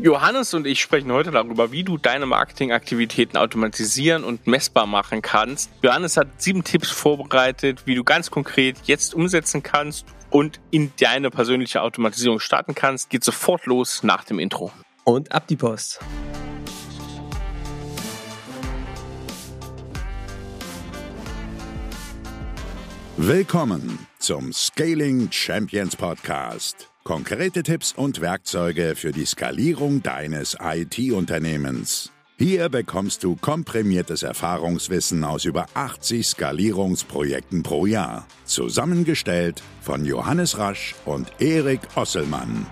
Johannes und ich sprechen heute darüber, wie du deine Marketingaktivitäten automatisieren und messbar machen kannst. Johannes hat sieben Tipps vorbereitet, wie du ganz konkret jetzt umsetzen kannst und in deine persönliche Automatisierung starten kannst. Geht sofort los nach dem Intro. Und ab die Post. Willkommen zum Scaling Champions Podcast. Konkrete Tipps und Werkzeuge für die Skalierung deines IT-Unternehmens. Hier bekommst du komprimiertes Erfahrungswissen aus über 80 Skalierungsprojekten pro Jahr. Zusammengestellt von Johannes Rasch und Erik Osselmann.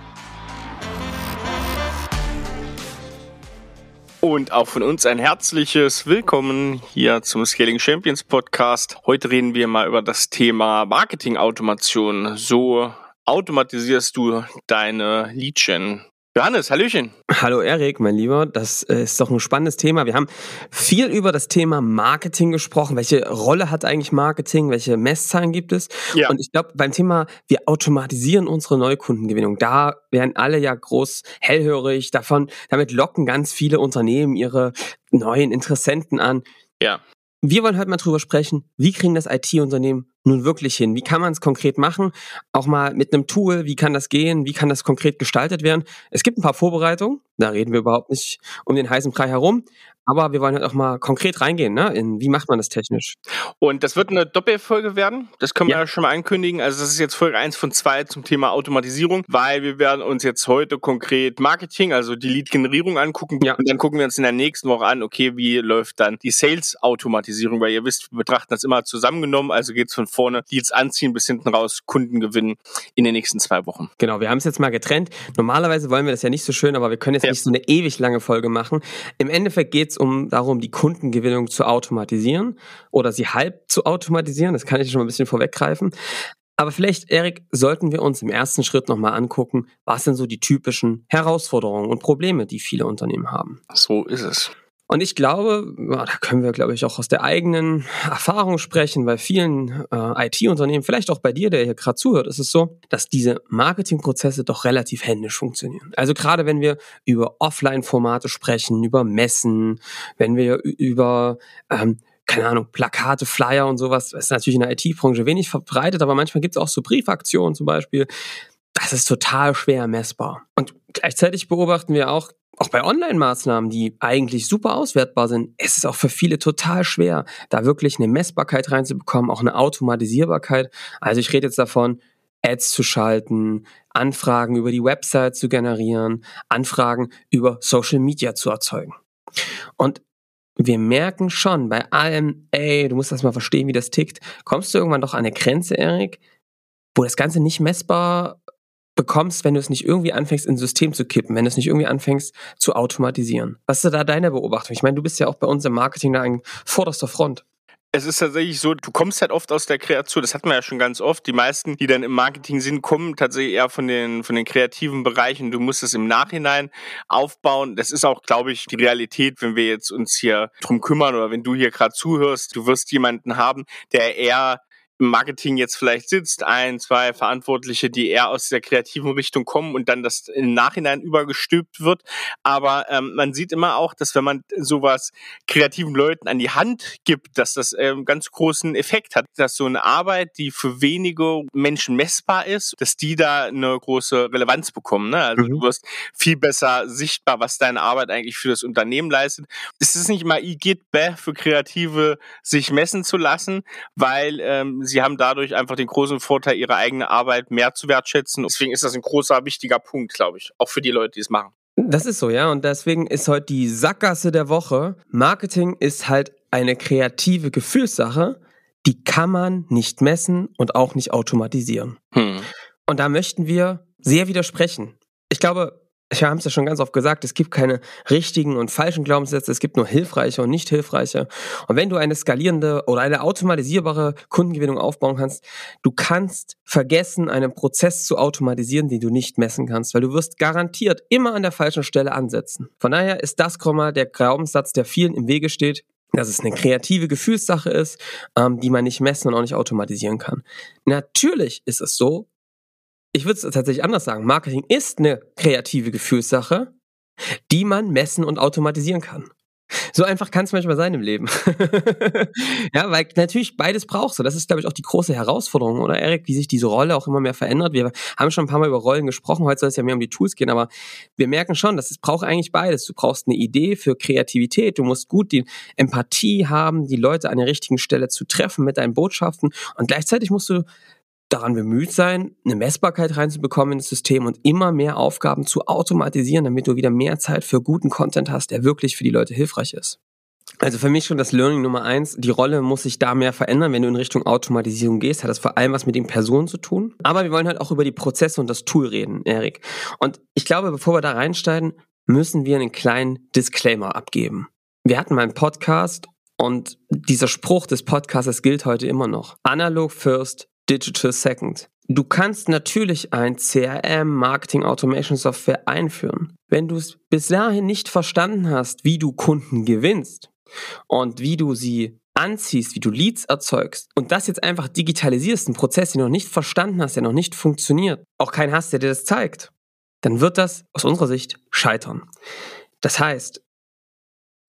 Und auch von uns ein herzliches Willkommen hier zum Scaling Champions Podcast. Heute reden wir mal über das Thema Marketing-Automation. So automatisierst du deine Lead-Gen? Johannes, Hallöchen. Hallo Erik, mein Lieber. Das äh, ist doch ein spannendes Thema. Wir haben viel über das Thema Marketing gesprochen. Welche Rolle hat eigentlich Marketing? Welche Messzahlen gibt es? Ja. Und ich glaube, beim Thema, wir automatisieren unsere Neukundengewinnung. Da werden alle ja groß hellhörig. Davon, damit locken ganz viele Unternehmen ihre neuen Interessenten an. Ja. Wir wollen heute mal drüber sprechen, wie kriegen das IT-Unternehmen nun wirklich hin? Wie kann man es konkret machen? Auch mal mit einem Tool, wie kann das gehen? Wie kann das konkret gestaltet werden? Es gibt ein paar Vorbereitungen, da reden wir überhaupt nicht um den heißen Brei herum. Aber wir wollen halt auch mal konkret reingehen, ne? In wie macht man das technisch? Und das wird eine Doppelfolge werden. Das können wir ja. schon mal ankündigen. Also das ist jetzt Folge 1 von 2 zum Thema Automatisierung, weil wir werden uns jetzt heute konkret Marketing, also die Lead-Generierung angucken. Ja. Und dann gucken wir uns in der nächsten Woche an, okay, wie läuft dann die Sales-Automatisierung, weil ihr wisst, wir betrachten das immer zusammengenommen. Also geht's von vorne Leads anziehen bis hinten raus Kunden gewinnen in den nächsten zwei Wochen. Genau, wir haben es jetzt mal getrennt. Normalerweise wollen wir das ja nicht so schön, aber wir können jetzt ja. nicht so eine ewig lange Folge machen. Im Endeffekt geht's um darum, die Kundengewinnung zu automatisieren oder sie halb zu automatisieren. Das kann ich schon mal ein bisschen vorweggreifen. Aber vielleicht, Erik, sollten wir uns im ersten Schritt nochmal angucken, was sind so die typischen Herausforderungen und Probleme, die viele Unternehmen haben. So ist es. Und ich glaube, da können wir, glaube ich, auch aus der eigenen Erfahrung sprechen, bei vielen äh, IT-Unternehmen, vielleicht auch bei dir, der hier gerade zuhört, ist es so, dass diese Marketingprozesse doch relativ händisch funktionieren. Also gerade wenn wir über Offline-Formate sprechen, über Messen, wenn wir über ähm, keine Ahnung, Plakate, Flyer und sowas, das ist natürlich in der IT-Branche wenig verbreitet, aber manchmal gibt es auch so Briefaktionen zum Beispiel. Das ist total schwer messbar. Und gleichzeitig beobachten wir auch, auch bei Online-Maßnahmen, die eigentlich super auswertbar sind, ist es auch für viele total schwer, da wirklich eine Messbarkeit reinzubekommen, auch eine Automatisierbarkeit. Also ich rede jetzt davon, Ads zu schalten, Anfragen über die Website zu generieren, Anfragen über Social Media zu erzeugen. Und wir merken schon bei allem, ey, du musst das mal verstehen, wie das tickt, kommst du irgendwann doch an eine Grenze, Erik, wo das Ganze nicht messbar bekommst, wenn du es nicht irgendwie anfängst, ins System zu kippen, wenn du es nicht irgendwie anfängst zu automatisieren. Was ist da deine Beobachtung? Ich meine, du bist ja auch bei uns im Marketing da an vorderster Front. Es ist tatsächlich so, du kommst halt oft aus der Kreation, das hatten wir ja schon ganz oft. Die meisten, die dann im Marketing sind, kommen tatsächlich eher von den, von den kreativen Bereichen. Du musst es im Nachhinein aufbauen. Das ist auch, glaube ich, die Realität, wenn wir jetzt uns hier drum kümmern oder wenn du hier gerade zuhörst. Du wirst jemanden haben, der eher Marketing jetzt vielleicht sitzt, ein, zwei Verantwortliche, die eher aus der kreativen Richtung kommen und dann das im Nachhinein übergestülpt wird. Aber ähm, man sieht immer auch, dass wenn man sowas kreativen Leuten an die Hand gibt, dass das ähm, ganz großen Effekt hat, dass so eine Arbeit, die für wenige Menschen messbar ist, dass die da eine große Relevanz bekommen. Ne? Also mhm. du wirst viel besser sichtbar, was deine Arbeit eigentlich für das Unternehmen leistet. Es ist nicht immer igitt für Kreative, sich messen zu lassen, weil ähm, sie haben dadurch einfach den großen Vorteil, ihre eigene Arbeit mehr zu wertschätzen. Deswegen ist das ein großer, wichtiger Punkt, glaube ich, auch für die Leute, die es machen. Das ist so, ja. Und deswegen ist heute die Sackgasse der Woche. Marketing ist halt eine kreative Gefühlssache, die kann man nicht messen und auch nicht automatisieren. Hm. Und da möchten wir sehr widersprechen. Ich glaube, wir haben es ja schon ganz oft gesagt, es gibt keine richtigen und falschen Glaubenssätze, es gibt nur hilfreiche und nicht hilfreiche. Und wenn du eine skalierende oder eine automatisierbare Kundengewinnung aufbauen kannst, du kannst vergessen, einen Prozess zu automatisieren, den du nicht messen kannst, weil du wirst garantiert immer an der falschen Stelle ansetzen. Von daher ist das Komma der Glaubenssatz, der vielen im Wege steht, dass es eine kreative Gefühlssache ist, ähm, die man nicht messen und auch nicht automatisieren kann. Natürlich ist es so, ich würde es tatsächlich anders sagen. Marketing ist eine kreative Gefühlssache, die man messen und automatisieren kann. So einfach kann es manchmal sein im Leben. ja, weil natürlich beides brauchst du. Das ist, glaube ich, auch die große Herausforderung, oder Erik, wie sich diese Rolle auch immer mehr verändert. Wir haben schon ein paar Mal über Rollen gesprochen. Heute soll es ja mehr um die Tools gehen, aber wir merken schon, dass es braucht eigentlich beides. Du brauchst eine Idee für Kreativität. Du musst gut die Empathie haben, die Leute an der richtigen Stelle zu treffen mit deinen Botschaften. Und gleichzeitig musst du daran bemüht sein, eine Messbarkeit reinzubekommen ins System und immer mehr Aufgaben zu automatisieren, damit du wieder mehr Zeit für guten Content hast, der wirklich für die Leute hilfreich ist. Also für mich schon das Learning Nummer eins. Die Rolle muss sich da mehr verändern. Wenn du in Richtung Automatisierung gehst, hat das vor allem was mit den Personen zu tun. Aber wir wollen halt auch über die Prozesse und das Tool reden, Erik. Und ich glaube, bevor wir da reinsteigen, müssen wir einen kleinen Disclaimer abgeben. Wir hatten mal einen Podcast und dieser Spruch des Podcasts gilt heute immer noch. Analog first, Digital Second. Du kannst natürlich ein CRM, Marketing Automation Software einführen. Wenn du es bis dahin nicht verstanden hast, wie du Kunden gewinnst und wie du sie anziehst, wie du Leads erzeugst und das jetzt einfach digitalisierst, einen Prozess, den du noch nicht verstanden hast, der noch nicht funktioniert, auch keinen hast, der dir das zeigt, dann wird das aus unserer Sicht scheitern. Das heißt,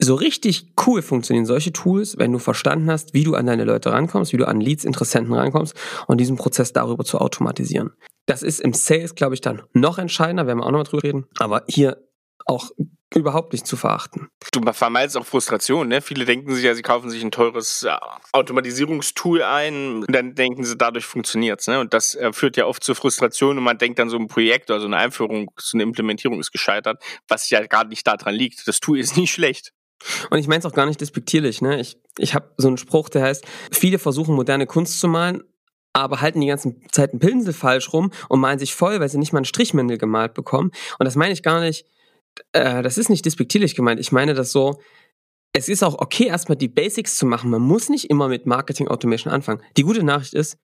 so richtig cool funktionieren solche Tools, wenn du verstanden hast, wie du an deine Leute rankommst, wie du an Leads, Interessenten rankommst und diesen Prozess darüber zu automatisieren. Das ist im Sales, glaube ich, dann noch entscheidender, werden wir auch nochmal drüber reden, aber hier auch überhaupt nicht zu verachten. Du vermeidest auch Frustration, ne? Viele denken sich ja, sie kaufen sich ein teures äh, Automatisierungstool ein und dann denken sie, dadurch funktioniert's, ne? Und das äh, führt ja oft zu Frustration und man denkt dann so ein Projekt oder so eine Einführung, so eine Implementierung ist gescheitert, was ja gar nicht daran liegt. Das Tool ist nicht schlecht. Und ich meine es auch gar nicht despektierlich. Ne? Ich, ich habe so einen Spruch, der heißt, viele versuchen moderne Kunst zu malen, aber halten die ganze Zeit einen Pinsel falsch rum und malen sich voll, weil sie nicht mal einen Strichmännel gemalt bekommen. Und das meine ich gar nicht, äh, das ist nicht despektierlich gemeint. Ich meine das so, es ist auch okay, erstmal die Basics zu machen. Man muss nicht immer mit Marketing Automation anfangen. Die gute Nachricht ist,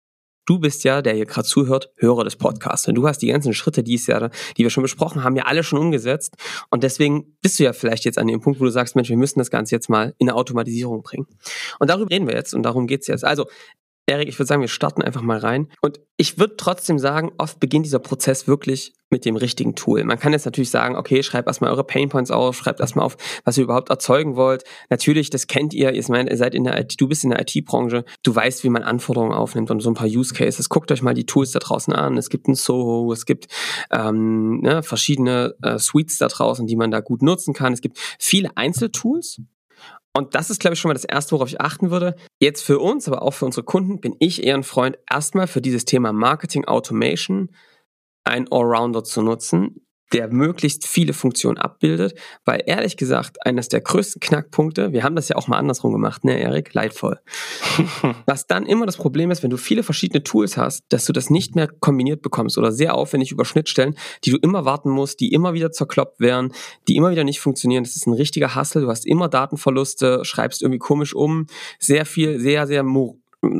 Du bist ja, der hier gerade zuhört, Hörer des Podcasts. Und du hast die ganzen Schritte, die, ja, die wir schon besprochen haben, ja alle schon umgesetzt. Und deswegen bist du ja vielleicht jetzt an dem Punkt, wo du sagst, Mensch, wir müssen das Ganze jetzt mal in eine Automatisierung bringen. Und darüber reden wir jetzt und darum geht's jetzt. Also Erik, ich würde sagen, wir starten einfach mal rein. Und ich würde trotzdem sagen, oft beginnt dieser Prozess wirklich mit dem richtigen Tool. Man kann jetzt natürlich sagen, okay, schreibt erstmal eure Painpoints auf, schreibt erstmal auf, was ihr überhaupt erzeugen wollt. Natürlich, das kennt ihr, ihr seid in der IT, du bist in der IT-Branche, du weißt, wie man Anforderungen aufnimmt und so ein paar Use Cases. Guckt euch mal die Tools da draußen an. Es gibt ein Soho, es gibt ähm, ne, verschiedene äh, Suites da draußen, die man da gut nutzen kann. Es gibt viele Einzeltools, und das ist, glaube ich, schon mal das Erste, worauf ich achten würde. Jetzt für uns, aber auch für unsere Kunden, bin ich eher ein Freund, erstmal für dieses Thema Marketing Automation ein Allrounder zu nutzen, der möglichst viele Funktionen abbildet, weil ehrlich gesagt, eines der größten Knackpunkte, wir haben das ja auch mal andersrum gemacht, ne, Erik, leidvoll. Was dann immer das Problem ist, wenn du viele verschiedene Tools hast, dass du das nicht mehr kombiniert bekommst oder sehr aufwendig über Schnittstellen, die du immer warten musst, die immer wieder zerkloppt werden, die immer wieder nicht funktionieren. Das ist ein richtiger Hassel, du hast immer Datenverluste, schreibst irgendwie komisch um, sehr viel, sehr, sehr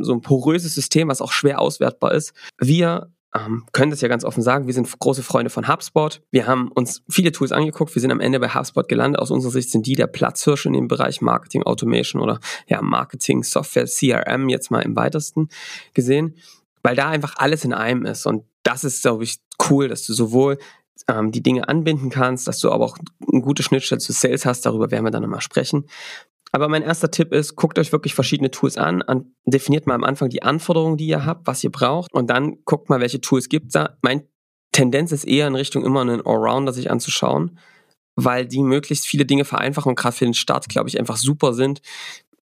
so ein poröses System, was auch schwer auswertbar ist. Wir ähm, können das ja ganz offen sagen, wir sind große Freunde von HubSpot. Wir haben uns viele Tools angeguckt, wir sind am Ende bei HubSpot gelandet. Aus unserer Sicht sind die der Platzhirsch in dem Bereich Marketing Automation oder ja, Marketing Software, CRM jetzt mal im weitesten gesehen, weil da einfach alles in einem ist. Und das ist, glaube ich, cool, dass du sowohl ähm, die Dinge anbinden kannst, dass du aber auch eine gute Schnittstelle zu Sales hast, darüber werden wir dann nochmal sprechen. Aber mein erster Tipp ist, guckt euch wirklich verschiedene Tools an, an, definiert mal am Anfang die Anforderungen, die ihr habt, was ihr braucht und dann guckt mal, welche Tools gibt da. Mein Tendenz ist eher in Richtung immer einen Allrounder sich anzuschauen, weil die möglichst viele Dinge vereinfachen und gerade für den Start, glaube ich, einfach super sind,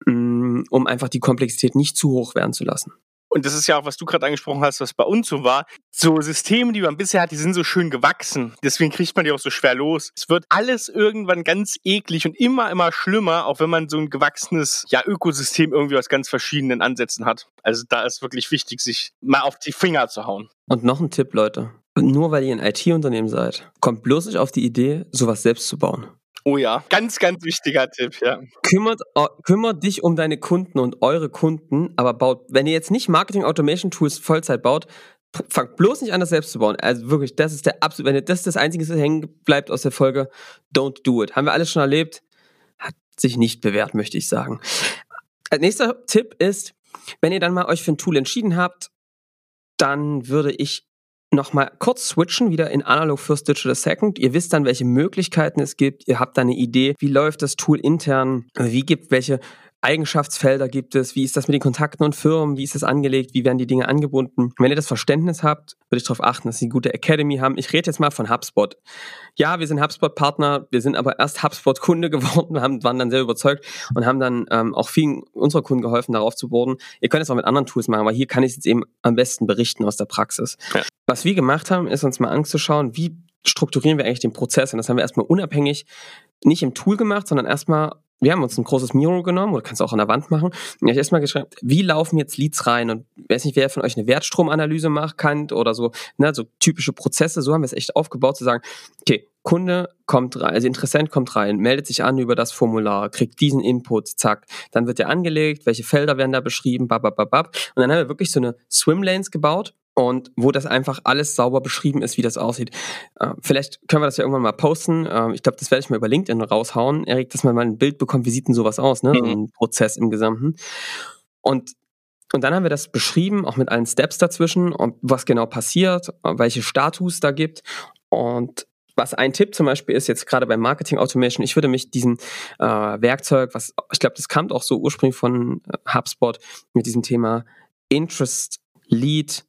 mm, um einfach die Komplexität nicht zu hoch werden zu lassen und das ist ja auch, was du gerade angesprochen hast, was bei uns so war, so Systeme, die man bisher hat, die sind so schön gewachsen. Deswegen kriegt man die auch so schwer los. Es wird alles irgendwann ganz eklig und immer, immer schlimmer, auch wenn man so ein gewachsenes ja, Ökosystem irgendwie aus ganz verschiedenen Ansätzen hat. Also da ist wirklich wichtig, sich mal auf die Finger zu hauen. Und noch ein Tipp, Leute. Nur weil ihr ein IT-Unternehmen seid, kommt bloß nicht auf die Idee, sowas selbst zu bauen. Oh ja, ganz, ganz wichtiger Tipp, ja. Kümmert, äh, kümmert dich um deine Kunden und eure Kunden, aber baut, wenn ihr jetzt nicht Marketing Automation Tools Vollzeit baut, fangt bloß nicht an, das selbst zu bauen. Also wirklich, das ist der absolute, wenn das das Einzige ist, hängen bleibt aus der Folge, don't do it. Haben wir alles schon erlebt, hat sich nicht bewährt, möchte ich sagen. Als nächster Tipp ist, wenn ihr dann mal euch für ein Tool entschieden habt, dann würde ich nochmal kurz switchen, wieder in Analog First Digital Second. Ihr wisst dann, welche Möglichkeiten es gibt. Ihr habt da eine Idee, wie läuft das Tool intern, wie gibt welche Eigenschaftsfelder gibt es, wie ist das mit den Kontakten und Firmen, wie ist das angelegt, wie werden die Dinge angebunden. Wenn ihr das Verständnis habt, würde ich darauf achten, dass sie eine gute Academy haben. Ich rede jetzt mal von HubSpot. Ja, wir sind HubSpot-Partner, wir sind aber erst HubSpot-Kunde geworden, haben, waren dann sehr überzeugt und haben dann ähm, auch vielen unserer Kunden geholfen, darauf zu boarden. Ihr könnt es auch mit anderen Tools machen, aber hier kann ich es jetzt eben am besten berichten aus der Praxis. Ja. Was wir gemacht haben, ist uns mal anzuschauen, wie strukturieren wir eigentlich den Prozess. Und das haben wir erstmal unabhängig nicht im Tool gemacht, sondern erstmal wir haben uns ein großes Miro genommen, oder kannst du auch an der Wand machen. Und ich habe erstmal geschrieben, wie laufen jetzt Leads rein? Und weiß nicht, wer von euch eine Wertstromanalyse macht, kann oder so, ne, so typische Prozesse, so haben wir es echt aufgebaut, zu sagen, okay, Kunde kommt rein, also Interessent kommt rein, meldet sich an über das Formular, kriegt diesen Input, zack, dann wird der angelegt, welche Felder werden da beschrieben, babababab. Und dann haben wir wirklich so eine Swimlanes gebaut, und wo das einfach alles sauber beschrieben ist, wie das aussieht. Äh, vielleicht können wir das ja irgendwann mal posten. Äh, ich glaube, das werde ich mal über LinkedIn raushauen, Erik, dass man mal ein Bild bekommt, wie sieht denn sowas aus, ne? Mhm. So ein Prozess im Gesamten. Und und dann haben wir das beschrieben, auch mit allen Steps dazwischen und was genau passiert, welche Status da gibt. Und was ein Tipp zum Beispiel ist, jetzt gerade beim Marketing Automation, ich würde mich diesem äh, Werkzeug, was ich glaube, das kam auch so ursprünglich von äh, HubSpot mit diesem Thema Interest Lead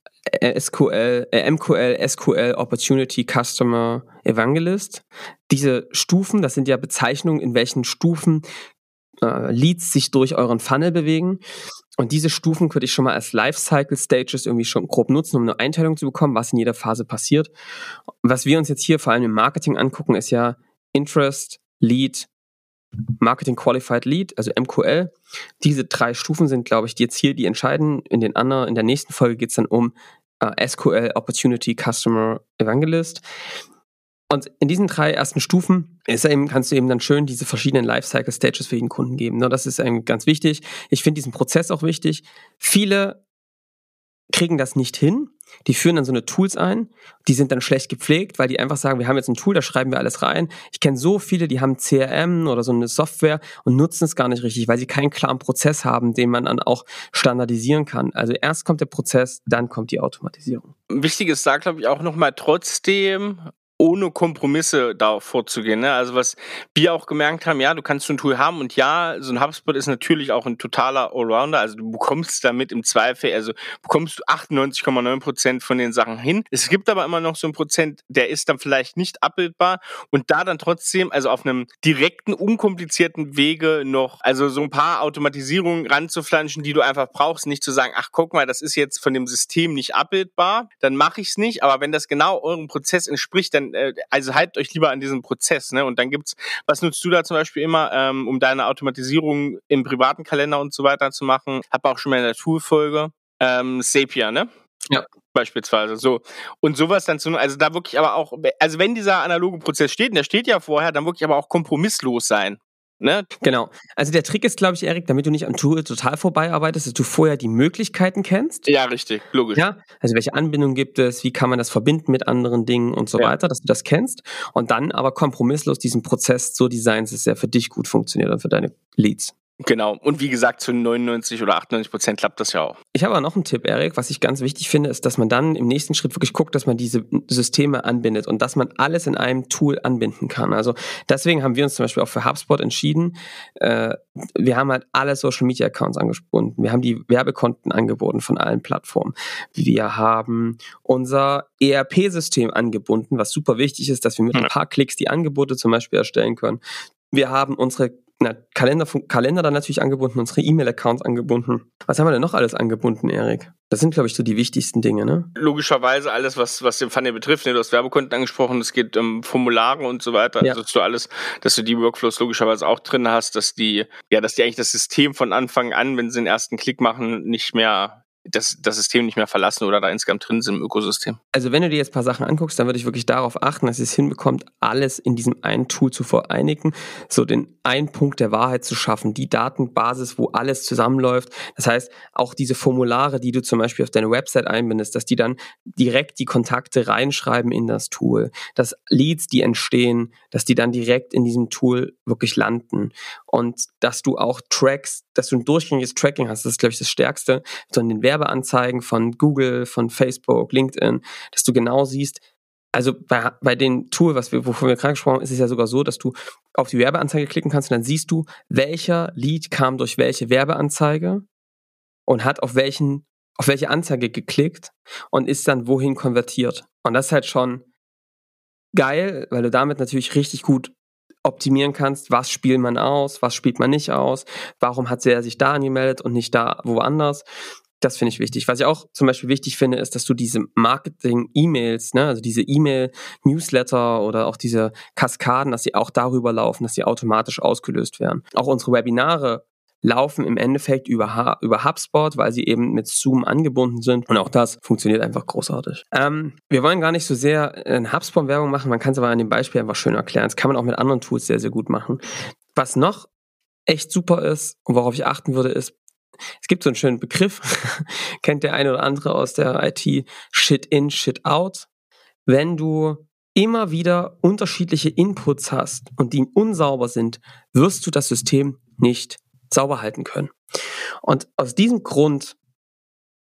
SQL, äh, MQL, SQL, Opportunity, Customer, Evangelist. Diese Stufen, das sind ja Bezeichnungen, in welchen Stufen äh, Leads sich durch euren Funnel bewegen. Und diese Stufen würde ich schon mal als Lifecycle Stages irgendwie schon grob nutzen, um eine Einteilung zu bekommen, was in jeder Phase passiert. Was wir uns jetzt hier vor allem im Marketing angucken, ist ja Interest, Lead, Marketing Qualified Lead, also MQL. Diese drei Stufen sind, glaube ich, die jetzt hier die entscheiden. In den anderen, in der nächsten Folge geht es dann um äh, SQL Opportunity Customer Evangelist. Und in diesen drei ersten Stufen eben, kannst du eben dann schön diese verschiedenen Lifecycle Stages für jeden Kunden geben. Ne? Das ist ganz wichtig. Ich finde diesen Prozess auch wichtig. Viele kriegen das nicht hin. Die führen dann so eine Tools ein, die sind dann schlecht gepflegt, weil die einfach sagen, wir haben jetzt ein Tool, da schreiben wir alles rein. Ich kenne so viele, die haben CRM oder so eine Software und nutzen es gar nicht richtig, weil sie keinen klaren Prozess haben, den man dann auch standardisieren kann. Also erst kommt der Prozess, dann kommt die Automatisierung. Wichtig ist da, glaube ich, auch nochmal trotzdem, ohne Kompromisse da vorzugehen. Ne? Also was wir auch gemerkt haben, ja, du kannst so ein Tool haben und ja, so ein HubSpot ist natürlich auch ein totaler Allrounder. Also du bekommst damit im Zweifel, also bekommst du 98,9 Prozent von den Sachen hin. Es gibt aber immer noch so ein Prozent, der ist dann vielleicht nicht abbildbar und da dann trotzdem, also auf einem direkten, unkomplizierten Wege noch, also so ein paar Automatisierungen ranzuflanschen, die du einfach brauchst, nicht zu sagen, ach guck mal, das ist jetzt von dem System nicht abbildbar, dann mache ich es nicht. Aber wenn das genau eurem Prozess entspricht, dann äh, also haltet euch lieber an diesem Prozess, ne? Und dann gibt's, was nutzt du da zum Beispiel immer, ähm, um deine Automatisierung im privaten Kalender und so weiter zu machen? Hab auch schon mal in der Toolfolge. Ähm, Sapia, ne? Ja. Beispielsweise so. Und sowas dann zu, also da wirklich aber auch, also wenn dieser analoge Prozess steht, und der steht ja vorher, dann wirklich aber auch kompromisslos sein. Ne? Genau. Also der Trick ist, glaube ich, Erik, damit du nicht am Tool total vorbeiarbeitest, dass du vorher die Möglichkeiten kennst. Ja, richtig, logisch. Ja, also welche Anbindung gibt es, wie kann man das verbinden mit anderen Dingen und so ja. weiter, dass du das kennst und dann aber kompromisslos diesen Prozess so designen, dass er für dich gut funktioniert und für deine Leads. Genau. Und wie gesagt, zu 99 oder 98 Prozent klappt das ja auch. Ich habe aber noch einen Tipp, Erik. Was ich ganz wichtig finde, ist, dass man dann im nächsten Schritt wirklich guckt, dass man diese Systeme anbindet und dass man alles in einem Tool anbinden kann. Also deswegen haben wir uns zum Beispiel auch für HubSpot entschieden. Äh, wir haben halt alle Social Media Accounts angebunden. Wir haben die Werbekonten angeboten von allen Plattformen. Wir haben unser ERP-System angebunden, was super wichtig ist, dass wir mit ein paar Klicks die Angebote zum Beispiel erstellen können. Wir haben unsere na, Kalender, Kalender dann natürlich angebunden, unsere E-Mail-Accounts angebunden. Was haben wir denn noch alles angebunden, Erik? Das sind, glaube ich, so die wichtigsten Dinge, ne? Logischerweise alles, was, was den Funnel betrifft. Ne? Du hast Werbekonten angesprochen, es geht um Formulare und so weiter. Ja. Also, dass du alles, dass du die Workflows logischerweise auch drin hast, dass die, ja, dass die eigentlich das System von Anfang an, wenn sie den ersten Klick machen, nicht mehr das, das System nicht mehr verlassen oder da insgesamt drin sind im Ökosystem. Also wenn du dir jetzt ein paar Sachen anguckst, dann würde ich wirklich darauf achten, dass es hinbekommt, alles in diesem einen Tool zu vereinigen, so den einen Punkt der Wahrheit zu schaffen, die Datenbasis, wo alles zusammenläuft. Das heißt, auch diese Formulare, die du zum Beispiel auf deine Website einbindest, dass die dann direkt die Kontakte reinschreiben in das Tool, dass Leads, die entstehen, dass die dann direkt in diesem Tool wirklich landen und dass du auch Tracks, dass du ein durchgängiges Tracking hast, das ist glaube ich das Stärkste, so an den Werbeanzeigen von Google, von Facebook, LinkedIn, dass du genau siehst, also bei, bei den Tool, was wir, wovon wir gerade gesprochen haben, ist es ja sogar so, dass du auf die Werbeanzeige klicken kannst und dann siehst du, welcher Lead kam durch welche Werbeanzeige und hat auf welchen, auf welche Anzeige geklickt und ist dann wohin konvertiert. Und das ist halt schon geil, weil du damit natürlich richtig gut optimieren kannst, was spielt man aus, was spielt man nicht aus, warum hat er sich da angemeldet und nicht da woanders. Das finde ich wichtig. Was ich auch zum Beispiel wichtig finde, ist, dass du diese Marketing-E-Mails, ne, also diese E-Mail-Newsletter oder auch diese Kaskaden, dass sie auch darüber laufen, dass sie automatisch ausgelöst werden. Auch unsere Webinare laufen im Endeffekt über, über HubSpot, weil sie eben mit Zoom angebunden sind. Und auch das funktioniert einfach großartig. Ähm, wir wollen gar nicht so sehr in HubSpot-Werbung machen, man kann es aber an dem Beispiel einfach schön erklären. Das kann man auch mit anderen Tools sehr, sehr gut machen. Was noch echt super ist und worauf ich achten würde, ist, es gibt so einen schönen Begriff, kennt der eine oder andere aus der IT, Shit in, Shit out. Wenn du immer wieder unterschiedliche Inputs hast und die unsauber sind, wirst du das System nicht sauber halten können. Und aus diesem Grund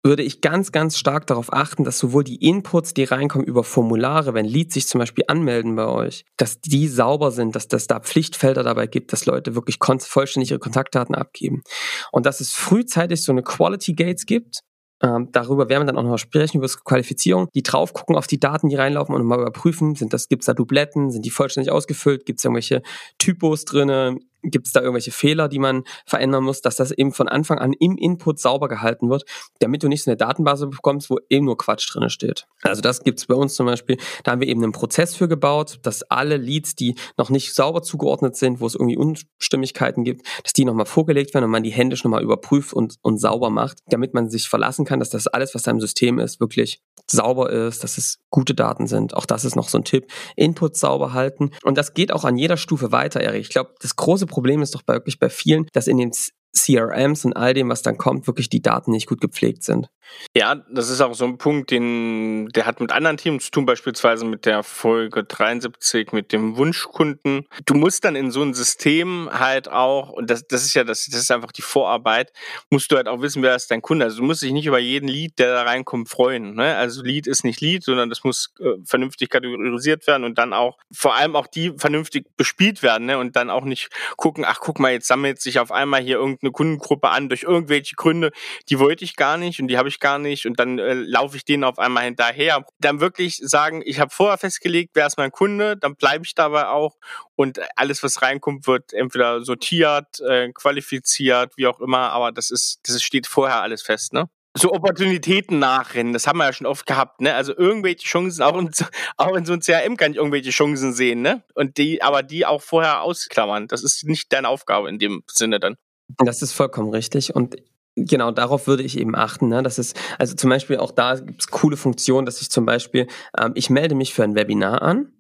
würde ich ganz, ganz stark darauf achten, dass sowohl die Inputs, die reinkommen über Formulare, wenn Leads sich zum Beispiel anmelden bei euch, dass die sauber sind, dass das da Pflichtfelder dabei gibt, dass Leute wirklich vollständig ihre Kontaktdaten abgeben. Und dass es frühzeitig so eine Quality Gates gibt, ähm, darüber werden wir dann auch noch sprechen, über Qualifizierung, die drauf gucken auf die Daten, die reinlaufen und mal überprüfen, sind das, gibt's da Dubletten, sind die vollständig ausgefüllt, gibt's irgendwelche Typos drinne, Gibt es da irgendwelche Fehler, die man verändern muss, dass das eben von Anfang an im Input sauber gehalten wird, damit du nicht so eine Datenbase bekommst, wo eben nur Quatsch drin steht. Also das gibt es bei uns zum Beispiel. Da haben wir eben einen Prozess für gebaut, dass alle Leads, die noch nicht sauber zugeordnet sind, wo es irgendwie Unstimmigkeiten gibt, dass die nochmal vorgelegt werden und man die händisch nochmal überprüft und, und sauber macht, damit man sich verlassen kann, dass das alles, was da im System ist, wirklich sauber ist, dass es gute Daten sind. Auch das ist noch so ein Tipp. Input sauber halten. Und das geht auch an jeder Stufe weiter, Erik. Ich glaube, das große Problem ist doch bei, wirklich bei vielen, dass in den CRMs und all dem, was dann kommt, wirklich die Daten nicht gut gepflegt sind. Ja, das ist auch so ein Punkt, den, der hat mit anderen Teams zu tun, beispielsweise mit der Folge 73 mit dem Wunschkunden. Du musst dann in so ein System halt auch, und das, das ist ja das, das ist einfach die Vorarbeit, musst du halt auch wissen, wer ist dein Kunde. Also du musst dich nicht über jeden Lied, der da reinkommt, freuen. Ne? Also Lied ist nicht Lied, sondern das muss äh, vernünftig kategorisiert werden und dann auch, vor allem auch die vernünftig bespielt werden ne? und dann auch nicht gucken, ach guck mal, jetzt sammelt sich auf einmal hier irgendeine Kundengruppe an durch irgendwelche Gründe, die wollte ich gar nicht und die habe ich gar nicht und dann äh, laufe ich denen auf einmal hinterher. Dann wirklich sagen, ich habe vorher festgelegt, wer ist mein Kunde, dann bleibe ich dabei auch und alles, was reinkommt, wird entweder sortiert, äh, qualifiziert, wie auch immer, aber das ist, das steht vorher alles fest, ne? so Opportunitäten nachrennen, das haben wir ja schon oft gehabt, ne? Also irgendwelche Chancen, auch in, auch in so einem CRM kann ich irgendwelche Chancen sehen, ne? Und die, aber die auch vorher ausklammern. Das ist nicht deine Aufgabe in dem Sinne dann. Das ist vollkommen richtig. Und Genau, darauf würde ich eben achten. Ne? Das ist, also zum Beispiel auch da gibt es coole Funktionen, dass ich zum Beispiel, ähm, ich melde mich für ein Webinar an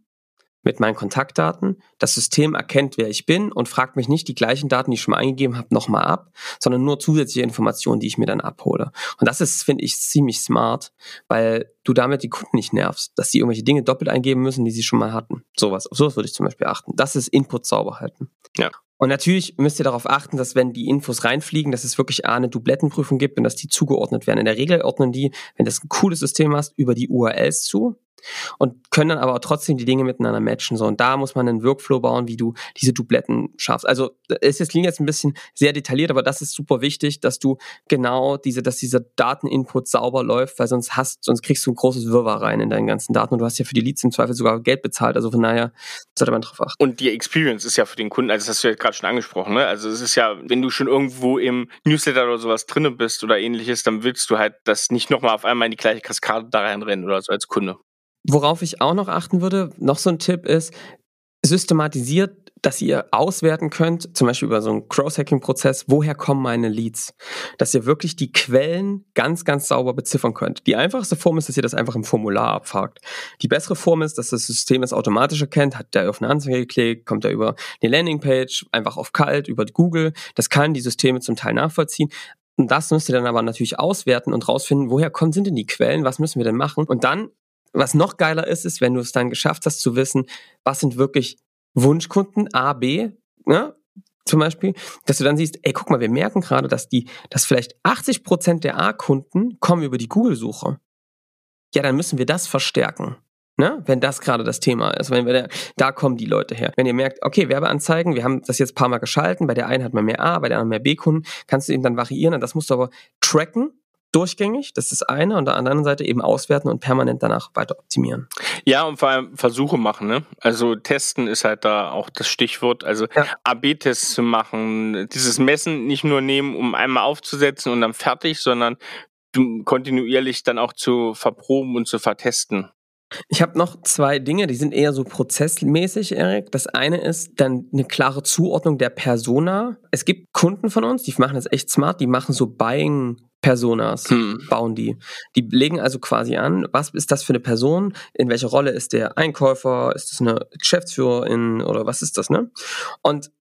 mit meinen Kontaktdaten. Das System erkennt, wer ich bin und fragt mich nicht die gleichen Daten, die ich schon mal eingegeben habe, nochmal ab, sondern nur zusätzliche Informationen, die ich mir dann abhole. Und das ist, finde ich, ziemlich smart, weil du damit die Kunden nicht nervst, dass sie irgendwelche Dinge doppelt eingeben müssen, die sie schon mal hatten. Sowas. Auf sowas würde ich zum Beispiel achten. Das ist Input sauber halten. Ja. Und natürlich müsst ihr darauf achten, dass wenn die Infos reinfliegen, dass es wirklich eine Dublettenprüfung gibt und dass die zugeordnet werden. In der Regel ordnen die, wenn das ein cooles System hast, über die URLs zu und können dann aber trotzdem die Dinge miteinander matchen. So, und da muss man einen Workflow bauen, wie du diese Dubletten schaffst. Also es ist jetzt ein bisschen sehr detailliert, aber das ist super wichtig, dass du genau diese, dass dieser Dateninput sauber läuft, weil sonst hast, sonst kriegst du ein großes Wirrwarr rein in deinen ganzen Daten und du hast ja für die Leads im Zweifel sogar Geld bezahlt. Also von daher sollte man drauf achten. Und die Experience ist ja für den Kunden, also das hast du ja gerade schon angesprochen, ne? Also es ist ja, wenn du schon irgendwo im Newsletter oder sowas drinne bist oder ähnliches, dann willst du halt das nicht nochmal auf einmal in die gleiche Kaskade da reinrennen oder so als Kunde. Worauf ich auch noch achten würde, noch so ein Tipp ist, systematisiert, dass ihr auswerten könnt, zum Beispiel über so einen Cross-Hacking-Prozess, woher kommen meine Leads? Dass ihr wirklich die Quellen ganz, ganz sauber beziffern könnt. Die einfachste Form ist, dass ihr das einfach im Formular abfragt. Die bessere Form ist, dass das System es automatisch erkennt, hat der auf eine Anzeige geklickt, kommt er über eine Landingpage, einfach auf kalt, über Google. Das kann die Systeme zum Teil nachvollziehen. Und das müsst ihr dann aber natürlich auswerten und rausfinden, woher kommen, sind denn die Quellen, was müssen wir denn machen? Und dann was noch geiler ist, ist, wenn du es dann geschafft hast zu wissen, was sind wirklich Wunschkunden A, B, ne? zum Beispiel, dass du dann siehst, ey, guck mal, wir merken gerade, dass die, dass vielleicht 80 Prozent der A-Kunden kommen über die Google-Suche. Ja, dann müssen wir das verstärken. Ne? Wenn das gerade das Thema ist, wenn wir da, da kommen die Leute her. Wenn ihr merkt, okay, Werbeanzeigen, wir haben das jetzt ein paar Mal geschalten, bei der einen hat man mehr A, bei der anderen mehr B-Kunden, kannst du eben dann variieren und das musst du aber tracken, durchgängig, das ist eine, und auf der anderen Seite eben auswerten und permanent danach weiter optimieren. Ja, und vor allem Versuche machen, ne? Also testen ist halt da auch das Stichwort. Also ja. AB-Tests zu machen, dieses Messen nicht nur nehmen, um einmal aufzusetzen und dann fertig, sondern kontinuierlich dann auch zu verproben und zu vertesten. Ich habe noch zwei Dinge, die sind eher so prozessmäßig, Erik. Das eine ist dann eine klare Zuordnung der Persona. Es gibt Kunden von uns, die machen das echt smart, die machen so Buying Personas hm. bauen die. Die legen also quasi an, was ist das für eine Person, in welcher Rolle ist der Einkäufer, ist das eine Geschäftsführerin oder was ist das, ne? Und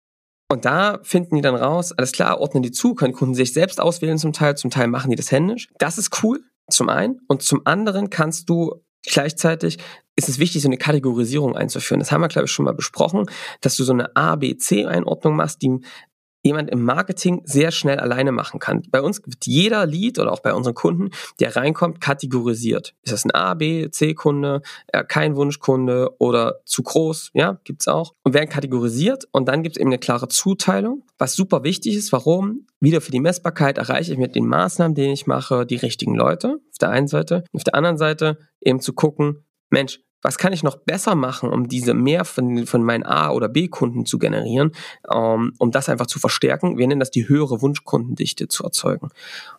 und da finden die dann raus, alles klar, ordnen die zu, können Kunden sich selbst auswählen zum Teil, zum Teil machen die das händisch. Das ist cool, zum einen. Und zum anderen kannst du gleichzeitig ist es wichtig, so eine Kategorisierung einzuführen. Das haben wir, glaube ich, schon mal besprochen, dass du so eine A, B, C-Einordnung machst, die jemand im Marketing sehr schnell alleine machen kann. Bei uns wird jeder Lead oder auch bei unseren Kunden, der reinkommt, kategorisiert. Ist das ein A, B, C-Kunde, äh, kein Wunschkunde oder zu groß? Ja, gibt's auch. Und werden kategorisiert und dann gibt's eben eine klare Zuteilung, was super wichtig ist. Warum? Wieder für die Messbarkeit erreiche ich mit den Maßnahmen, die ich mache, die richtigen Leute auf der einen Seite. Auf der anderen Seite eben zu gucken, Mensch, was kann ich noch besser machen, um diese mehr von, von meinen A- oder B-Kunden zu generieren, um, ähm, um das einfach zu verstärken. Wir nennen das die höhere Wunschkundendichte zu erzeugen.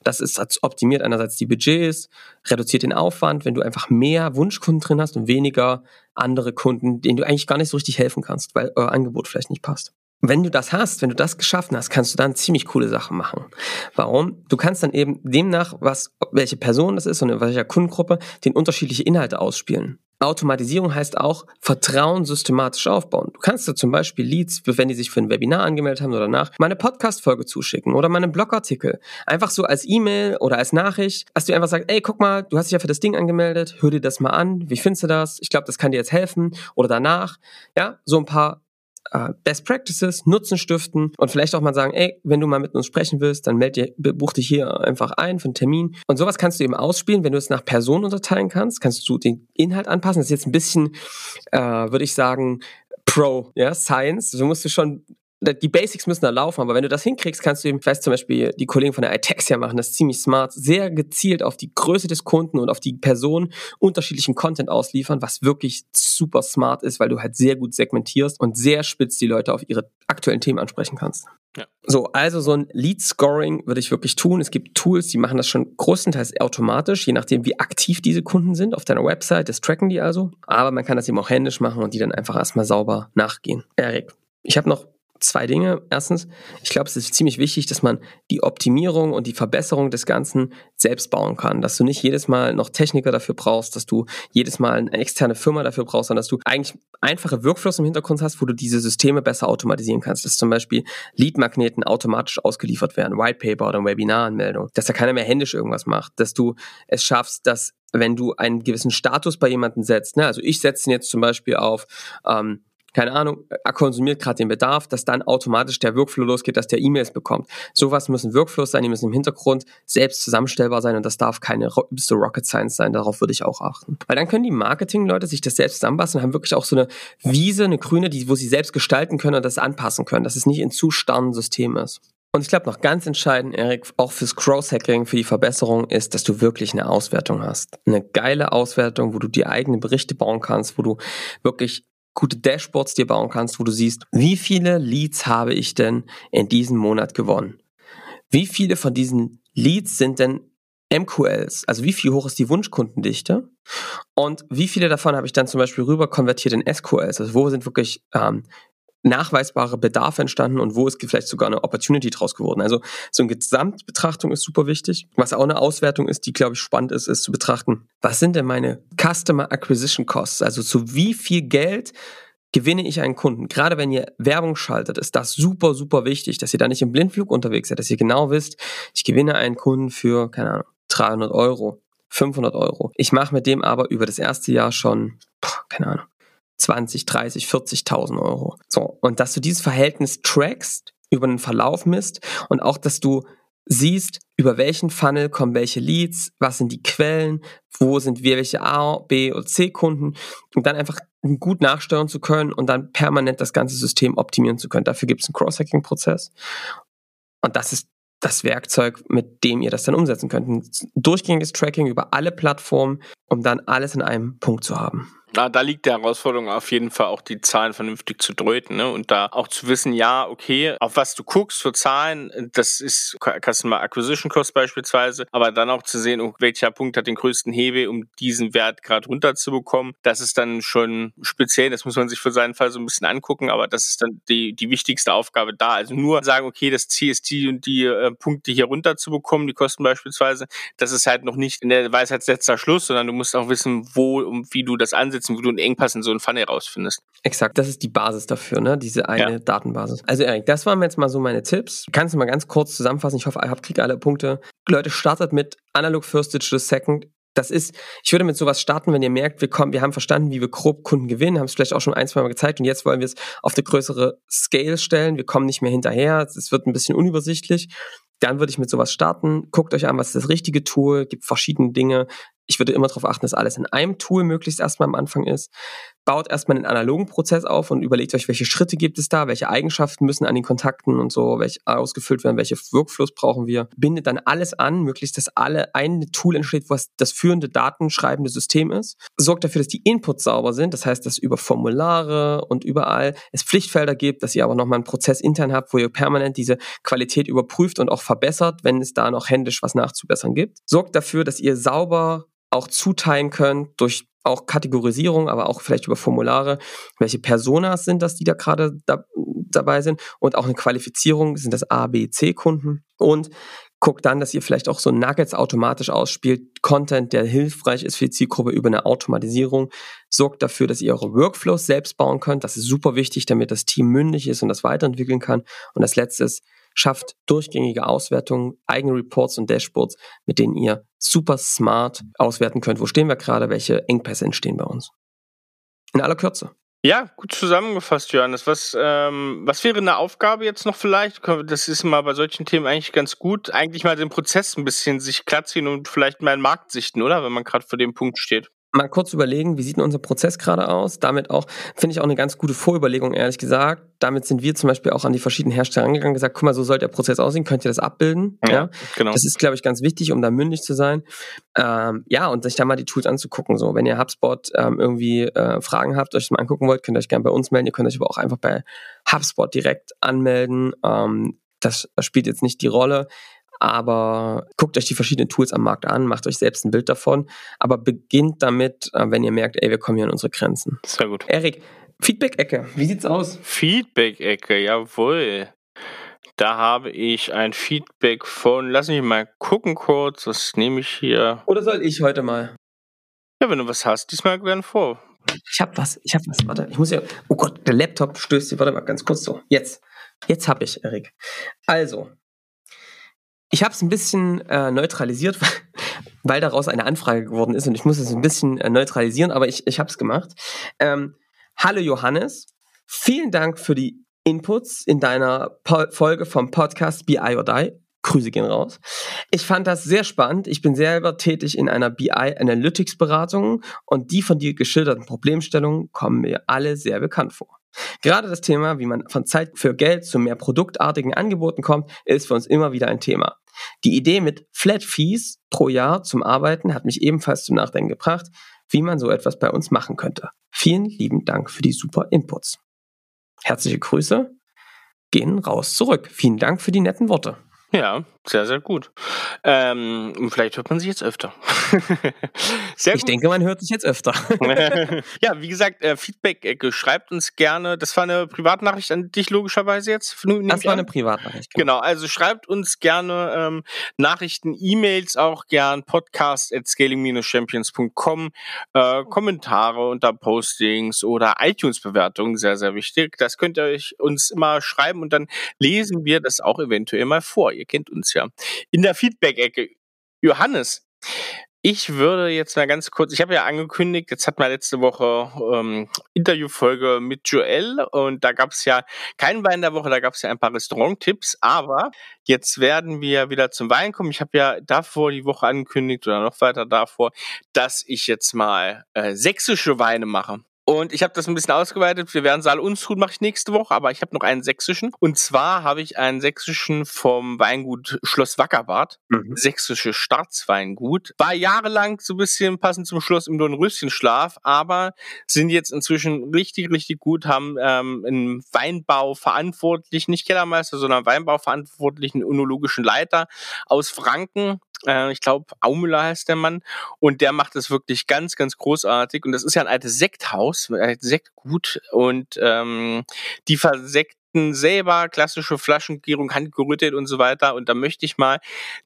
Das ist optimiert einerseits die Budgets, reduziert den Aufwand, wenn du einfach mehr Wunschkunden drin hast und weniger andere Kunden, denen du eigentlich gar nicht so richtig helfen kannst, weil euer Angebot vielleicht nicht passt. Wenn du das hast, wenn du das geschaffen hast, kannst du dann ziemlich coole Sachen machen. Warum? Du kannst dann eben demnach, was, welche Person das ist und in welcher Kundengruppe, den unterschiedliche Inhalte ausspielen. Automatisierung heißt auch Vertrauen systematisch aufbauen. Du kannst dir zum Beispiel Leads, wenn die sich für ein Webinar angemeldet haben oder nach, meine Podcast-Folge zuschicken oder meine Blogartikel. Einfach so als E-Mail oder als Nachricht, dass du einfach sagst, ey, guck mal, du hast dich ja für das Ding angemeldet, hör dir das mal an, wie findest du das? Ich glaube, das kann dir jetzt helfen oder danach. Ja, so ein paar äh, Best Practices, Nutzen stiften und vielleicht auch mal sagen, ey, wenn du mal mit uns sprechen willst, dann meld dir, buch dich hier einfach ein für einen Termin. Und sowas kannst du eben ausspielen, wenn du es nach Personen unterteilen kannst, kannst du den Inhalt anpassen. Das ist jetzt ein bisschen, äh, würde ich sagen, Pro, ja, Science. Du musst du schon die Basics müssen da laufen, aber wenn du das hinkriegst, kannst du eben, ich weiß zum Beispiel, die Kollegen von der iTexia machen das ziemlich smart, sehr gezielt auf die Größe des Kunden und auf die Person unterschiedlichen Content ausliefern, was wirklich super smart ist, weil du halt sehr gut segmentierst und sehr spitz die Leute auf ihre aktuellen Themen ansprechen kannst. Ja. So, also so ein Lead Scoring würde ich wirklich tun. Es gibt Tools, die machen das schon größtenteils automatisch, je nachdem, wie aktiv diese Kunden sind auf deiner Website. Das tracken die also. Aber man kann das eben auch händisch machen und die dann einfach erstmal sauber nachgehen. Erik, ich habe noch zwei Dinge. Erstens, ich glaube, es ist ziemlich wichtig, dass man die Optimierung und die Verbesserung des Ganzen selbst bauen kann. Dass du nicht jedes Mal noch Techniker dafür brauchst, dass du jedes Mal eine externe Firma dafür brauchst, sondern dass du eigentlich einfache Workflows im Hintergrund hast, wo du diese Systeme besser automatisieren kannst. Dass zum Beispiel Lead-Magneten automatisch ausgeliefert werden, Whitepaper oder Webinaranmeldung. Dass da keiner mehr händisch irgendwas macht. Dass du es schaffst, dass wenn du einen gewissen Status bei jemandem setzt, ne, also ich setze ihn jetzt zum Beispiel auf ähm, keine Ahnung, er konsumiert gerade den Bedarf, dass dann automatisch der Workflow losgeht, dass der E-Mails bekommt. Sowas müssen Workflows sein, die müssen im Hintergrund selbst zusammenstellbar sein und das darf keine so Rocket Science sein, darauf würde ich auch achten. Weil dann können die Marketing-Leute sich das selbst zusammenbasteln und haben wirklich auch so eine Wiese, eine grüne, die, wo sie selbst gestalten können und das anpassen können, dass es nicht in zu starren System ist. Und ich glaube noch ganz entscheidend, Erik, auch fürs Cross-Hacking, für die Verbesserung ist, dass du wirklich eine Auswertung hast. Eine geile Auswertung, wo du die eigenen Berichte bauen kannst, wo du wirklich gute Dashboards dir bauen kannst, wo du siehst, wie viele Leads habe ich denn in diesem Monat gewonnen? Wie viele von diesen Leads sind denn MQLs? Also wie viel hoch ist die Wunschkundendichte? Und wie viele davon habe ich dann zum Beispiel rüber konvertiert in SQLs? Also wo sind wirklich ähm, nachweisbare Bedarf entstanden und wo ist vielleicht sogar eine Opportunity draus geworden. Also so eine Gesamtbetrachtung ist super wichtig. Was auch eine Auswertung ist, die glaube ich spannend ist, ist zu betrachten, was sind denn meine Customer Acquisition Costs? Also zu wie viel Geld gewinne ich einen Kunden? Gerade wenn ihr Werbung schaltet, ist das super, super wichtig, dass ihr da nicht im Blindflug unterwegs seid, dass ihr genau wisst, ich gewinne einen Kunden für, keine Ahnung, 300 Euro, 500 Euro. Ich mache mit dem aber über das erste Jahr schon, keine Ahnung, 20, 30, 40.000 Euro. So. Und dass du dieses Verhältnis trackst, über den Verlauf misst und auch, dass du siehst, über welchen Funnel kommen welche Leads, was sind die Quellen, wo sind wir welche A, B und C Kunden und dann einfach gut nachsteuern zu können und dann permanent das ganze System optimieren zu können. Dafür gibt es einen Cross-Hacking-Prozess. Und das ist das Werkzeug, mit dem ihr das dann umsetzen könnt. Ein durchgängiges Tracking über alle Plattformen, um dann alles in einem Punkt zu haben. Na, da liegt die Herausforderung auf jeden Fall auch die Zahlen vernünftig zu deuten ne? und da auch zu wissen, ja, okay, auf was du guckst für Zahlen, das ist Customer Acquisition Cost beispielsweise, aber dann auch zu sehen, welcher Punkt hat den größten Hebel, um diesen Wert gerade runterzubekommen. Das ist dann schon speziell, das muss man sich für seinen Fall so ein bisschen angucken, aber das ist dann die, die wichtigste Aufgabe da. Also nur sagen, okay, das Ziel ist die und die äh, Punkte hier runterzubekommen, die Kosten beispielsweise, das ist halt noch nicht in der Weisheit letzter Schluss, sondern du musst auch wissen, wo und wie du das ansetzt setzen, wo du einen Engpass in so einen Funnel rausfindest. Exakt, das ist die Basis dafür, ne? Diese eine ja. Datenbasis. Also Erik, das waren jetzt mal so meine Tipps. Kannst du mal ganz kurz zusammenfassen? Ich hoffe, ich kriege alle Punkte. Leute, startet mit Analog First Digital Second. Das ist, ich würde mit sowas starten, wenn ihr merkt, wir kommen, wir haben verstanden, wie wir grob Kunden gewinnen, haben es vielleicht auch schon ein, zwei Mal gezeigt und jetzt wollen wir es auf eine größere Scale stellen. Wir kommen nicht mehr hinterher. Es wird ein bisschen unübersichtlich dann würde ich mit sowas starten. Guckt euch an, was ist das richtige Tool, gibt verschiedene Dinge. Ich würde immer darauf achten, dass alles in einem Tool möglichst erstmal am Anfang ist. Baut erstmal einen analogen Prozess auf und überlegt euch, welche Schritte gibt es da, welche Eigenschaften müssen an den Kontakten und so, welche ausgefüllt werden, welche Workflows brauchen wir. Bindet dann alles an, möglichst, dass alle ein Tool entsteht, was das führende datenschreibende System ist. Sorgt dafür, dass die Inputs sauber sind. Das heißt, dass über Formulare und überall es Pflichtfelder gibt, dass ihr aber nochmal einen Prozess intern habt, wo ihr permanent diese Qualität überprüft und auch verbessert, wenn es da noch händisch was nachzubessern gibt. Sorgt dafür, dass ihr sauber auch zuteilen könnt durch auch Kategorisierung, aber auch vielleicht über Formulare, welche Personas sind das, die da gerade da, dabei sind? Und auch eine Qualifizierung, sind das A, B, C Kunden? Und guckt dann, dass ihr vielleicht auch so Nuggets automatisch ausspielt, Content, der hilfreich ist für die Zielgruppe über eine Automatisierung, sorgt dafür, dass ihr eure Workflows selbst bauen könnt, das ist super wichtig, damit das Team mündig ist und das weiterentwickeln kann. Und das letzte ist, schafft durchgängige Auswertungen, eigene Reports und Dashboards, mit denen ihr super smart auswerten könnt, wo stehen wir gerade, welche Engpässe entstehen bei uns. In aller Kürze. Ja, gut zusammengefasst, Johannes. Was, ähm, was wäre eine Aufgabe jetzt noch vielleicht? Das ist mal bei solchen Themen eigentlich ganz gut. Eigentlich mal den Prozess ein bisschen sich klar ziehen und vielleicht mal einen Markt sichten, oder? Wenn man gerade vor dem Punkt steht mal kurz überlegen, wie sieht denn unser Prozess gerade aus? Damit auch, finde ich auch eine ganz gute Vorüberlegung, ehrlich gesagt. Damit sind wir zum Beispiel auch an die verschiedenen Hersteller angegangen, gesagt, guck mal, so soll der Prozess aussehen, könnt ihr das abbilden? Ja, ja? genau. Das ist, glaube ich, ganz wichtig, um da mündig zu sein. Ähm, ja, und sich da mal die Tools anzugucken. So, wenn ihr HubSpot ähm, irgendwie äh, Fragen habt, euch das mal angucken wollt, könnt ihr euch gerne bei uns melden. Ihr könnt euch aber auch einfach bei HubSpot direkt anmelden. Ähm, das spielt jetzt nicht die Rolle. Aber guckt euch die verschiedenen Tools am Markt an, macht euch selbst ein Bild davon, aber beginnt damit, äh, wenn ihr merkt, ey, wir kommen hier an unsere Grenzen. Sehr gut. Erik, Feedback-Ecke, wie sieht's aus? Feedback-Ecke, jawohl. Da habe ich ein Feedback von, lass mich mal gucken kurz, was nehme ich hier? Oder soll ich heute mal? Ja, wenn du was hast, diesmal gerne vor. Ich hab was, ich hab was, warte, ich muss ja, oh Gott, der Laptop stößt hier, warte mal ganz kurz so, jetzt, jetzt hab ich, Erik. Also, ich habe es ein bisschen äh, neutralisiert, weil daraus eine Anfrage geworden ist und ich muss es ein bisschen äh, neutralisieren, aber ich, ich habe es gemacht. Ähm, hallo Johannes, vielen Dank für die Inputs in deiner po Folge vom Podcast BI or Die. Grüße gehen raus. Ich fand das sehr spannend. Ich bin selber tätig in einer BI Analytics Beratung und die von dir geschilderten Problemstellungen kommen mir alle sehr bekannt vor. Gerade das Thema, wie man von Zeit für Geld zu mehr produktartigen Angeboten kommt, ist für uns immer wieder ein Thema. Die Idee mit Flat Fees pro Jahr zum Arbeiten hat mich ebenfalls zum Nachdenken gebracht, wie man so etwas bei uns machen könnte. Vielen lieben Dank für die super Inputs. Herzliche Grüße gehen raus zurück. Vielen Dank für die netten Worte. Ja, sehr, sehr gut. Ähm, vielleicht hört man sich jetzt öfter. sehr ich gut. denke, man hört sich jetzt öfter. ja, wie gesagt, äh, Feedback-Ecke. Schreibt uns gerne. Das war eine Privatnachricht an dich logischerweise jetzt. Das war eine Privatnachricht. Genau. genau, also schreibt uns gerne ähm, Nachrichten, E-Mails auch gern, podcast at scaling-champions.com, äh, Kommentare unter Postings oder iTunes-Bewertungen, sehr, sehr wichtig. Das könnt ihr euch uns immer schreiben und dann lesen wir das auch eventuell mal vor. Ihr kennt uns ja. In der Feedback-Ecke. Johannes, Ich würde jetzt mal ganz kurz, ich habe ja angekündigt, jetzt hat man letzte Woche ähm, Interviewfolge mit Joel und da gab es ja keinen Wein der Woche, da gab es ja ein paar Restauranttipps, aber jetzt werden wir wieder zum Wein kommen. Ich habe ja davor die Woche angekündigt oder noch weiter davor, dass ich jetzt mal äh, sächsische Weine mache. Und ich habe das ein bisschen ausgeweitet. Wir werden Saal Unstrut mache ich nächste Woche, aber ich habe noch einen sächsischen. Und zwar habe ich einen sächsischen vom Weingut Schloss Wackerbad. Mhm. Sächsische Staatsweingut. War jahrelang so ein bisschen passend zum Schloss im Dornröschenschlaf, aber sind jetzt inzwischen richtig, richtig gut, haben ähm, einen Weinbau verantwortlich, nicht Kellermeister, sondern Weinbau verantwortlichen önologischen Leiter aus Franken, äh, ich glaube, Aumüller heißt der Mann. Und der macht es wirklich ganz, ganz großartig. Und das ist ja ein altes Sekthaus, ein Sektgut. Und ähm, die versekten selber klassische Flaschengärung, handgerüttet und so weiter. Und da möchte ich mal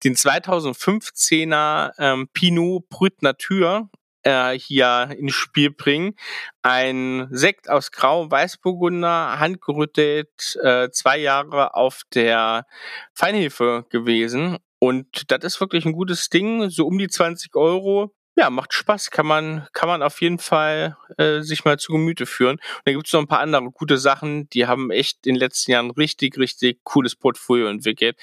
den 2015er ähm, Pinot Brut Natur äh, hier ins Spiel bringen. Ein Sekt aus Grau Weißburgunder, handgerüttet, äh, zwei Jahre auf der Feinhefe gewesen und das ist wirklich ein gutes Ding, so um die 20 Euro. Ja, macht Spaß, kann man, kann man auf jeden Fall äh, sich mal zu Gemüte führen. Und da gibt's noch ein paar andere gute Sachen, die haben echt in den letzten Jahren richtig, richtig cooles Portfolio entwickelt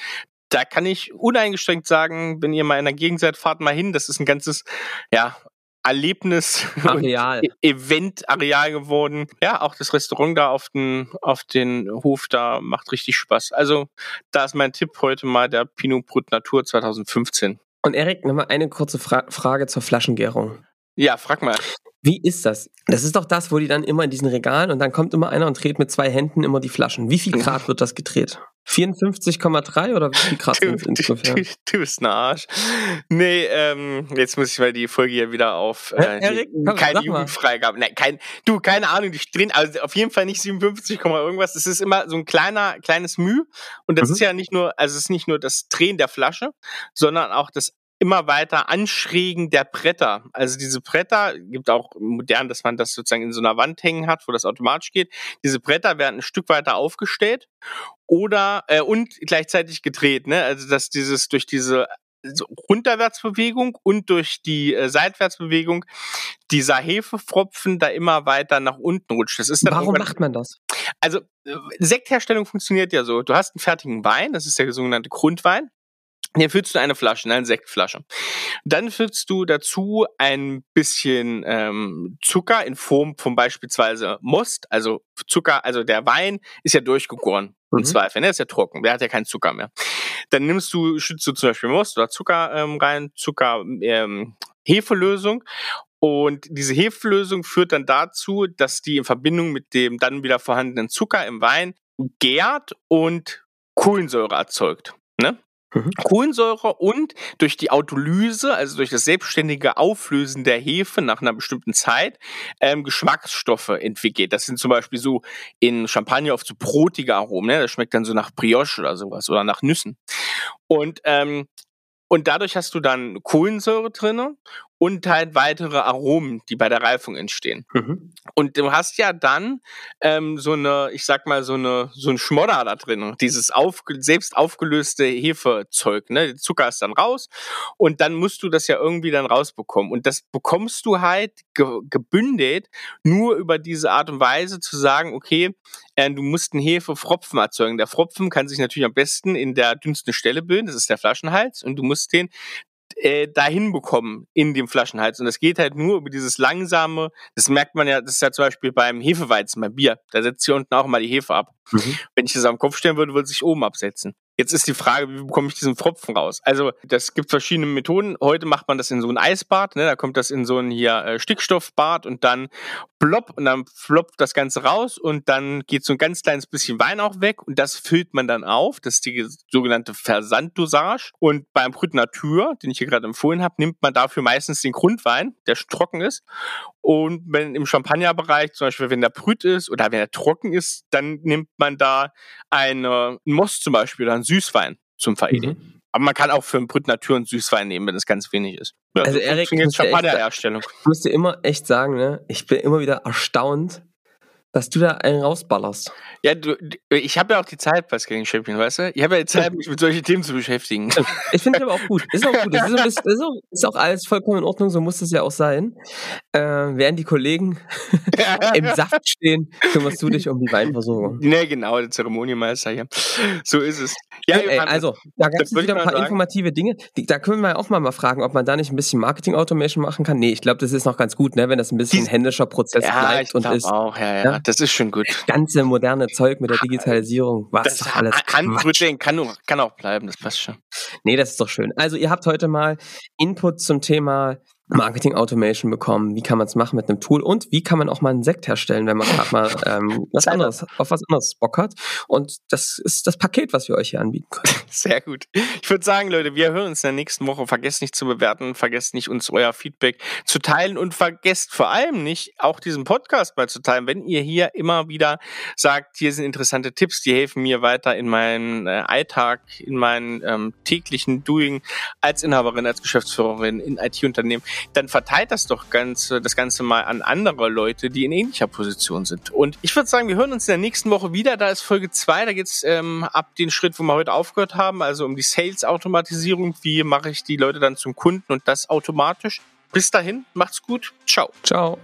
da kann ich uneingeschränkt sagen, wenn ihr mal in der Gegend seid, fahrt mal hin. Das ist ein ganzes, ja, Erlebnis Areal. E-, Event-Areal geworden. Ja, auch das Restaurant da auf den, auf den Hof da macht richtig Spaß. Also, da ist mein Tipp heute mal der Pinot Brut Natur 2015. Und Erik, nochmal eine kurze Fra Frage zur Flaschengärung. Ja, frag mal. Wie ist das? Das ist doch das, wo die dann immer in diesen Regalen und dann kommt immer einer und dreht mit zwei Händen immer die Flaschen. Wie viel Grad wird das gedreht? 54,3 oder wie viel Grad sind es ungefähr? Du, du, bist ein Arsch. Nee, ähm, jetzt muss ich mal die Folge hier wieder auf äh, Erik, komm, keine Jugendfreigabe. Nein, kein, du, keine Ahnung, die drehen, also auf jeden Fall nicht 57, irgendwas. Es ist immer so ein kleiner, kleines Müh. Und das mhm. ist ja nicht nur, also es ist nicht nur das Drehen der Flasche, sondern auch das immer weiter Anschrägen der Bretter. Also diese Bretter, gibt auch modern, dass man das sozusagen in so einer Wand hängen hat, wo das automatisch geht. Diese Bretter werden ein Stück weiter aufgestellt oder äh, und gleichzeitig gedreht. Ne? Also dass dieses durch diese so Runterwärtsbewegung und durch die äh, Seitwärtsbewegung dieser Hefepfropfen da immer weiter nach unten rutscht. Das ist dann Warum macht man das? Also äh, Sektherstellung funktioniert ja so. Du hast einen fertigen Wein, das ist der sogenannte Grundwein. Hier füllst du eine Flasche, eine Sektflasche. Dann füllst du dazu ein bisschen ähm, Zucker in Form von beispielsweise Most, also Zucker, also der Wein ist ja durchgegoren. Im mhm. Zweifel, ne? Ist ja trocken, der hat ja keinen Zucker mehr. Dann nimmst du, schützt du zum Beispiel Most oder Zucker ähm, rein, Zucker, ähm, Hefelösung und diese Hefelösung führt dann dazu, dass die in Verbindung mit dem dann wieder vorhandenen Zucker im Wein gärt und Kohlensäure erzeugt. Ne? Mhm. Kohlensäure und durch die Autolyse, also durch das selbstständige Auflösen der Hefe nach einer bestimmten Zeit, ähm, Geschmacksstoffe entwickelt. Das sind zum Beispiel so in Champagner oft so brotige Aromen. Ne? Das schmeckt dann so nach Brioche oder sowas oder nach Nüssen. Und ähm, und dadurch hast du dann Kohlensäure drinne und halt weitere Aromen, die bei der Reifung entstehen. Mhm. Und du hast ja dann ähm, so eine, ich sag mal, so eine, so ein Schmodder da drin, dieses auf, selbst aufgelöste Hefezeug, ne? Der Zucker ist dann raus und dann musst du das ja irgendwie dann rausbekommen. Und das bekommst du halt ge gebündelt nur über diese Art und Weise zu sagen, okay, äh, du musst einen Hefefropfen erzeugen. Der Fropfen kann sich natürlich am besten in der dünnsten Stelle bilden, das ist der Flaschenhals, und du musst den äh, dahin bekommen in dem Flaschenhals. Und das geht halt nur über dieses langsame, das merkt man ja, das ist ja zum Beispiel beim Hefeweizen, beim Bier. Da setzt hier unten auch mal die Hefe ab. Mhm. Wenn ich das am Kopf stellen würde, würde es sich oben absetzen. Jetzt ist die Frage, wie bekomme ich diesen Pfropfen raus? Also, das gibt verschiedene Methoden. Heute macht man das in so ein Eisbad, ne? da kommt das in so ein hier äh, Stickstoffbad und dann plopp und dann floppt das Ganze raus und dann geht so ein ganz kleines bisschen Wein auch weg und das füllt man dann auf. Das ist die sogenannte Versanddosage. Und beim Brut Natur, den ich hier gerade empfohlen habe, nimmt man dafür meistens den Grundwein, der trocken ist. Und wenn im Champagnerbereich, zum Beispiel wenn der Brüt ist oder wenn er trocken ist, dann nimmt man da eine, ein Most zum Beispiel einen Süßwein zum Veredeln. Mhm. Aber man kann auch für einen Brüt Natur einen Süßwein nehmen, wenn es ganz wenig ist. Ja, also Erik. Ich muss dir immer echt sagen, ne, ich bin immer wieder erstaunt, dass du da einen rausballerst. Ja, du, ich habe ja auch die Zeit Scaling Champion, weißt du? Ich habe ja die Zeit, mich mit solchen Themen zu beschäftigen. Ich finde aber auch gut. Ist auch gut. Das ist, ist, ist, auch, ist, auch, alles vollkommen in Ordnung, so muss es ja auch sein. Äh, während die Kollegen im Saft stehen, kümmerst du dich um die Weinversorgung. Ne, genau, der Zeremonienmeister hier. So ist es. Ja, ey, also, da gab es wieder ein paar sagen. informative Dinge. Die, da können wir auch mal, mal fragen, ob man da nicht ein bisschen Marketing-Automation machen kann. Nee, ich glaube, das ist noch ganz gut, ne, wenn das ein bisschen ein händischer Prozess ja, bleibt und ist. auch, ja, ja, ja, das ist schon gut. Ganze moderne Zeug mit der Digitalisierung, was das alles kann, kann, kann auch bleiben, das passt schon. Nee, das ist doch schön. Also, ihr habt heute mal Input zum Thema Marketing Automation bekommen. Wie kann man es machen mit einem Tool und wie kann man auch mal einen Sekt herstellen, wenn man gerade mal ähm, was anderes, auf was anderes Bock hat. Und das ist das Paket, was wir euch hier anbieten können. Sehr gut. Ich würde sagen, Leute, wir hören uns in der nächsten Woche. Vergesst nicht zu bewerten, vergesst nicht uns euer Feedback zu teilen und vergesst vor allem nicht auch diesen Podcast mal zu teilen. Wenn ihr hier immer wieder sagt, hier sind interessante Tipps, die helfen mir weiter in meinen äh, Alltag, in meinen ähm, täglichen Doing als Inhaberin, als Geschäftsführerin in IT-Unternehmen dann verteilt das doch ganz, das Ganze mal an andere Leute, die in ähnlicher Position sind. Und ich würde sagen, wir hören uns in der nächsten Woche wieder. Da ist Folge 2, da geht's ähm, ab den Schritt, wo wir heute aufgehört haben, also um die Sales-Automatisierung. Wie mache ich die Leute dann zum Kunden und das automatisch? Bis dahin, macht's gut. Ciao. Ciao.